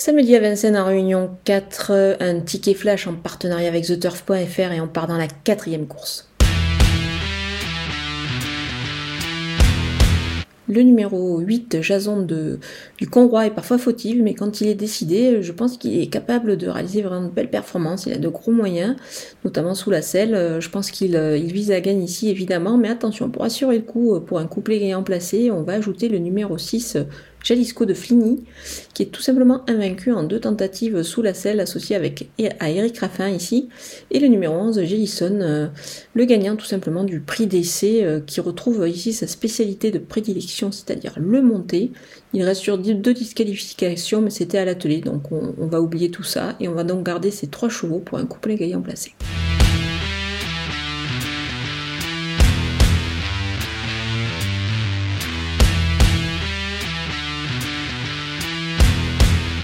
Samedi à Vincennes en réunion 4, un ticket flash en partenariat avec TheTurf.fr et on part dans la quatrième course. Le numéro 8, Jason du Conroi, est parfois fautif, mais quand il est décidé, je pense qu'il est capable de réaliser vraiment de belles performances. Il a de gros moyens, notamment sous la selle. Je pense qu'il il vise à gagner ici, évidemment, mais attention, pour assurer le coup, pour un couplet gagnant placé, on va ajouter le numéro 6, Jalisco de Fligny, qui est tout simplement invaincu en deux tentatives sous la selle associé avec, à Eric Raffin ici, et le numéro 11, Jellison, euh, le gagnant tout simplement du prix d'essai, euh, qui retrouve ici sa spécialité de prédilection, c'est-à-dire le monté. Il reste sur deux disqualifications, mais c'était à l'atelier, donc on, on va oublier tout ça, et on va donc garder ces trois chevaux pour un couplet gagnant placé.